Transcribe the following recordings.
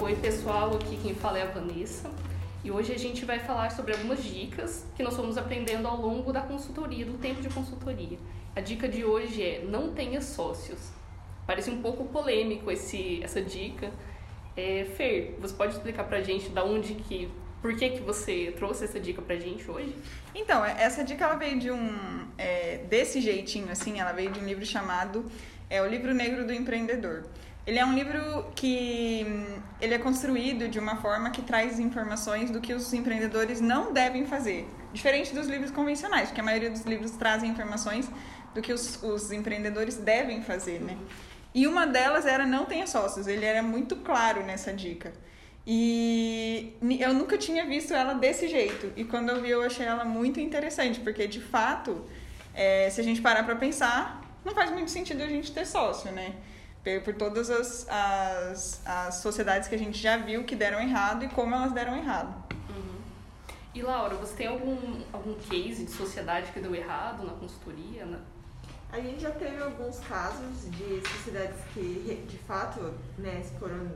Oi, pessoal, aqui quem fala é a Vanessa. E hoje a gente vai falar sobre algumas dicas que nós fomos aprendendo ao longo da consultoria, do tempo de consultoria. A dica de hoje é não tenha sócios. Parece um pouco polêmico esse, essa dica. É, Fer, você pode explicar pra gente da onde que por que, que você trouxe essa dica pra gente hoje? Então, essa dica ela veio de um. É, desse jeitinho, assim, ela veio de um livro chamado é, O Livro Negro do Empreendedor. Ele é um livro que ele é construído de uma forma que traz informações do que os empreendedores não devem fazer. Diferente dos livros convencionais, porque a maioria dos livros trazem informações do que os, os empreendedores devem fazer, né? E uma delas era não tenha sócios. Ele era muito claro nessa dica. E eu nunca tinha visto ela desse jeito. E quando eu vi, eu achei ela muito interessante, porque de fato, é, se a gente parar para pensar, não faz muito sentido a gente ter sócio, né? Por todas as, as, as sociedades que a gente já viu que deram errado e como elas deram errado. Uhum. E Laura, você tem algum, algum case de sociedade que deu errado na consultoria? Né? A gente já teve alguns casos de sociedades que de fato né, foram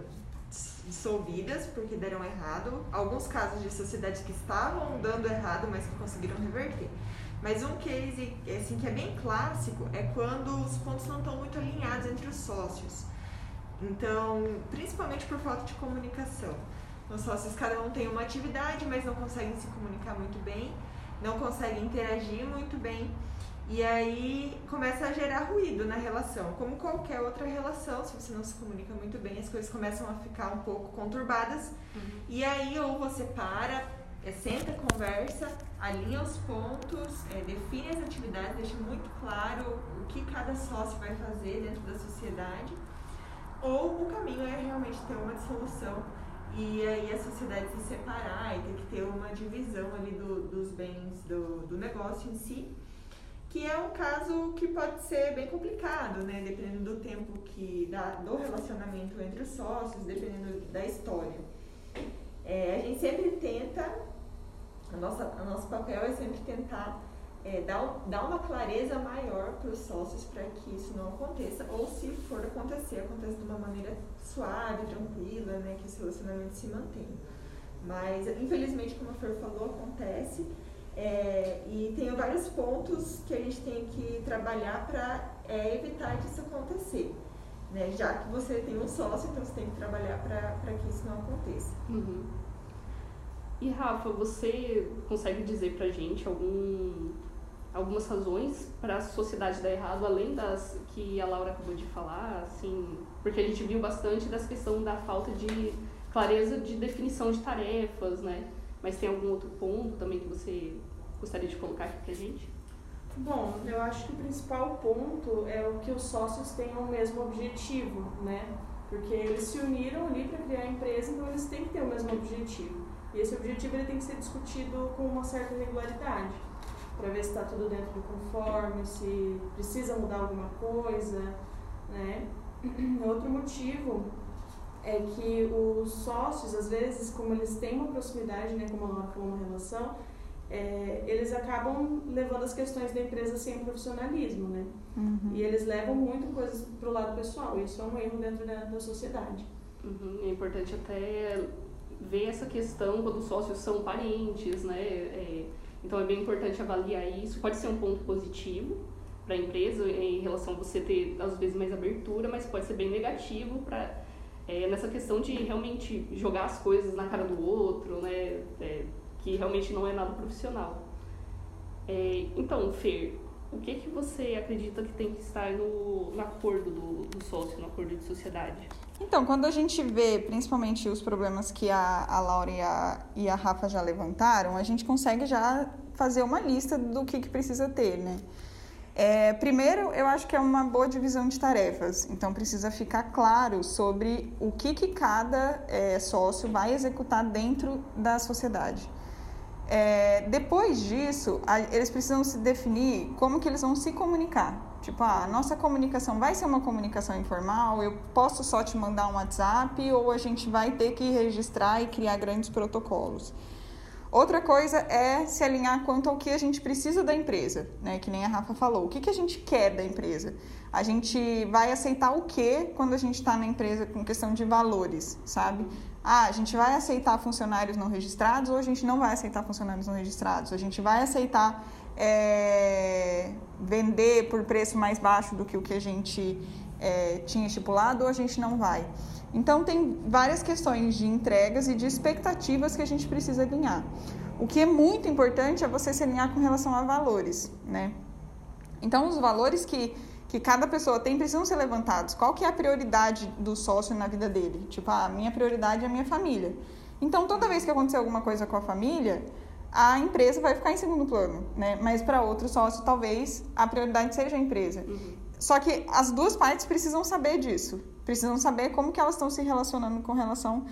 dissolvidas porque deram errado. Alguns casos de sociedades que estavam dando errado, mas que conseguiram reverter. Mas um case assim, que é bem clássico é quando os pontos não estão muito alinhados entre os sócios. Então, principalmente por falta de comunicação. Os sócios, cada um tem uma atividade, mas não conseguem se comunicar muito bem, não conseguem interagir muito bem. E aí começa a gerar ruído na relação. Como qualquer outra relação, se você não se comunica muito bem, as coisas começam a ficar um pouco conturbadas. Uhum. E aí ou você para, é, senta, conversa, alinha os pontos, é, define as atividades, deixa muito claro o que cada sócio vai fazer dentro da sociedade. Ou o caminho é realmente ter uma dissolução e aí a sociedade se separar e ter que ter uma divisão ali do, dos bens do, do negócio em si que é um caso que pode ser bem complicado, né? Dependendo do tempo que dá, do relacionamento entre os sócios, dependendo da história. É, a gente sempre tenta, a nossa, o nosso papel é sempre tentar é, dar, dar uma clareza maior para os sócios para que isso não aconteça, ou se for acontecer, aconteça de uma maneira suave, tranquila, né? Que esse relacionamento se mantenha. Mas, infelizmente, como a Flor falou, acontece. É, e tem vários pontos que a gente tem que trabalhar para é, evitar disso acontecer. Né? Já que você tem um sócio, então você tem que trabalhar para que isso não aconteça. Uhum. E Rafa, você consegue dizer para gente algum, algumas razões para a sociedade dar errado, além das que a Laura acabou de falar? Assim, porque a gente viu bastante dessa questão da falta de clareza de definição de tarefas, né? Mas tem algum outro ponto também que você gostaria de colocar aqui pra gente? Bom, eu acho que o principal ponto é o que os sócios tenham o mesmo objetivo, né? Porque eles se uniram ali para criar a empresa, então eles têm que ter o mesmo objetivo. E esse objetivo ele tem que ser discutido com uma certa regularidade, para ver se está tudo dentro do conforme, se precisa mudar alguma coisa, né? Outro motivo é que os sócios, às vezes, como eles têm uma proximidade, né, como falou, uma relação, é, eles acabam levando as questões da empresa sem profissionalismo, né? Uhum. E eles levam muito coisas para o lado pessoal. Isso é um erro dentro da, da sociedade. Uhum. É importante até ver essa questão quando os sócios são parentes, né? É, então é bem importante avaliar isso. Pode ser um ponto positivo para a empresa em relação a você ter às vezes mais abertura, mas pode ser bem negativo para é, nessa questão de realmente jogar as coisas na cara do outro, né? É, que realmente não é nada profissional. É, então, Fer, o que, que você acredita que tem que estar no, no acordo do, do sócio, no acordo de sociedade? Então, quando a gente vê principalmente os problemas que a, a Laura e a, e a Rafa já levantaram, a gente consegue já fazer uma lista do que, que precisa ter, né? É, primeiro, eu acho que é uma boa divisão de tarefas. Então, precisa ficar claro sobre o que, que cada é, sócio vai executar dentro da sociedade. É, depois disso, a, eles precisam se definir como que eles vão se comunicar. Tipo, ah, a nossa comunicação vai ser uma comunicação informal, eu posso só te mandar um WhatsApp ou a gente vai ter que registrar e criar grandes protocolos. Outra coisa é se alinhar quanto ao que a gente precisa da empresa, né? Que nem a Rafa falou. O que, que a gente quer da empresa? A gente vai aceitar o que quando a gente está na empresa com questão de valores, sabe? Ah, a gente vai aceitar funcionários não registrados ou a gente não vai aceitar funcionários não registrados? A gente vai aceitar é, vender por preço mais baixo do que o que a gente é, tinha estipulado ou a gente não vai? Então, tem várias questões de entregas e de expectativas que a gente precisa alinhar. O que é muito importante é você se alinhar com relação a valores, né? Então, os valores que, que cada pessoa tem precisam ser levantados. Qual que é a prioridade do sócio na vida dele? Tipo, ah, a minha prioridade é a minha família. Então, toda vez que acontecer alguma coisa com a família, a empresa vai ficar em segundo plano, né? Mas para outro sócio, talvez a prioridade seja a empresa. Uhum. Só que as duas partes precisam saber disso precisam saber como que elas estão se relacionando com relação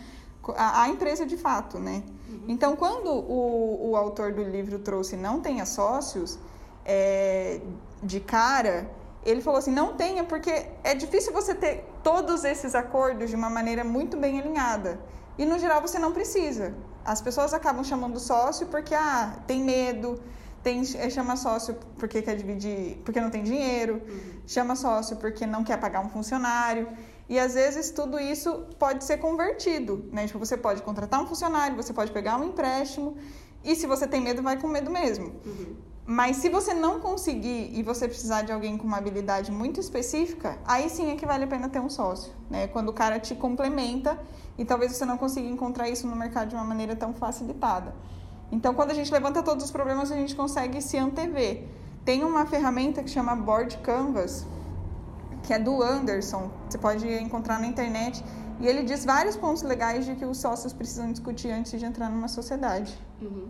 à, à empresa de fato, né? Uhum. Então, quando o, o autor do livro trouxe não tenha sócios, é, de cara, ele falou assim, não tenha, porque é difícil você ter todos esses acordos de uma maneira muito bem alinhada. E, no geral, você não precisa. As pessoas acabam chamando sócio porque, ah, tem medo, tem, é, chama sócio porque quer dividir, porque não tem dinheiro, uhum. chama sócio porque não quer pagar um funcionário. E às vezes tudo isso pode ser convertido, né? Tipo, você pode contratar um funcionário, você pode pegar um empréstimo, e se você tem medo, vai com medo mesmo. Uhum. Mas se você não conseguir e você precisar de alguém com uma habilidade muito específica, aí sim é que vale a pena ter um sócio, né? Quando o cara te complementa e talvez você não consiga encontrar isso no mercado de uma maneira tão facilitada. Então, quando a gente levanta todos os problemas, a gente consegue se antever. Tem uma ferramenta que chama Board Canvas, que é do Anderson, você pode encontrar na internet. E ele diz vários pontos legais de que os sócios precisam discutir antes de entrar numa sociedade. Uhum.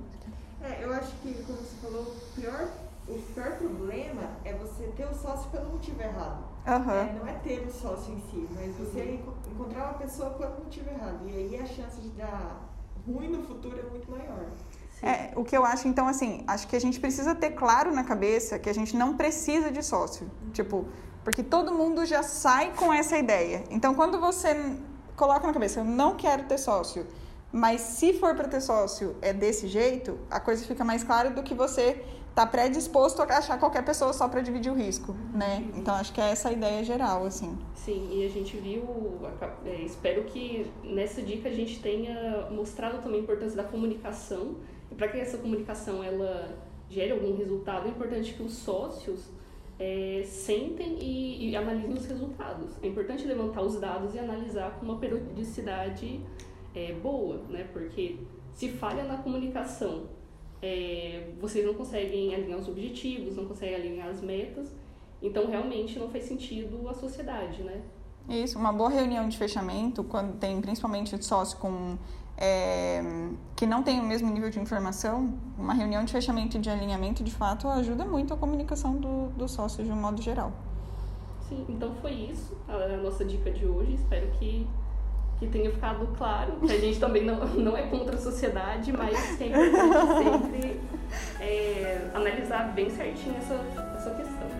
É, eu acho que, como você falou, o pior, o pior problema é você ter o sócio pelo motivo errado. Uhum. É, não é ter o sócio em si, mas você uhum. encontrar uma pessoa pelo motivo errado. E aí a chance de dar ruim no futuro é muito maior. É, o que eu acho, então, assim, acho que a gente precisa ter claro na cabeça que a gente não precisa de sócio. Uhum. Tipo, porque todo mundo já sai com essa ideia. Então, quando você coloca na cabeça, eu não quero ter sócio, mas se for para ter sócio é desse jeito, a coisa fica mais clara do que você tá predisposto a achar qualquer pessoa só para dividir o risco, né? Então acho que é essa a ideia geral, assim. Sim, e a gente viu, é, espero que nessa dica a gente tenha mostrado também a importância da comunicação e para que essa comunicação ela gere algum resultado, é importante que os sócios é, sentem e, e, analisem os resultados. É importante levantar os dados e analisar com uma periodicidade é, boa, né? Porque se falha na comunicação, é, vocês não conseguem alinhar os objetivos, não conseguem alinhar as metas, então realmente não faz sentido a sociedade, né? Isso, uma boa reunião de fechamento, quando tem principalmente sócio com é, que não tem o mesmo nível de informação, uma reunião de fechamento e de alinhamento, de fato, ajuda muito a comunicação do, do sócio de um modo geral. Sim, então foi isso a nossa dica de hoje. Espero que, que tenha ficado claro a gente também não, não é contra a sociedade, mas que é sempre é, analisar bem certinho essa, essa questão.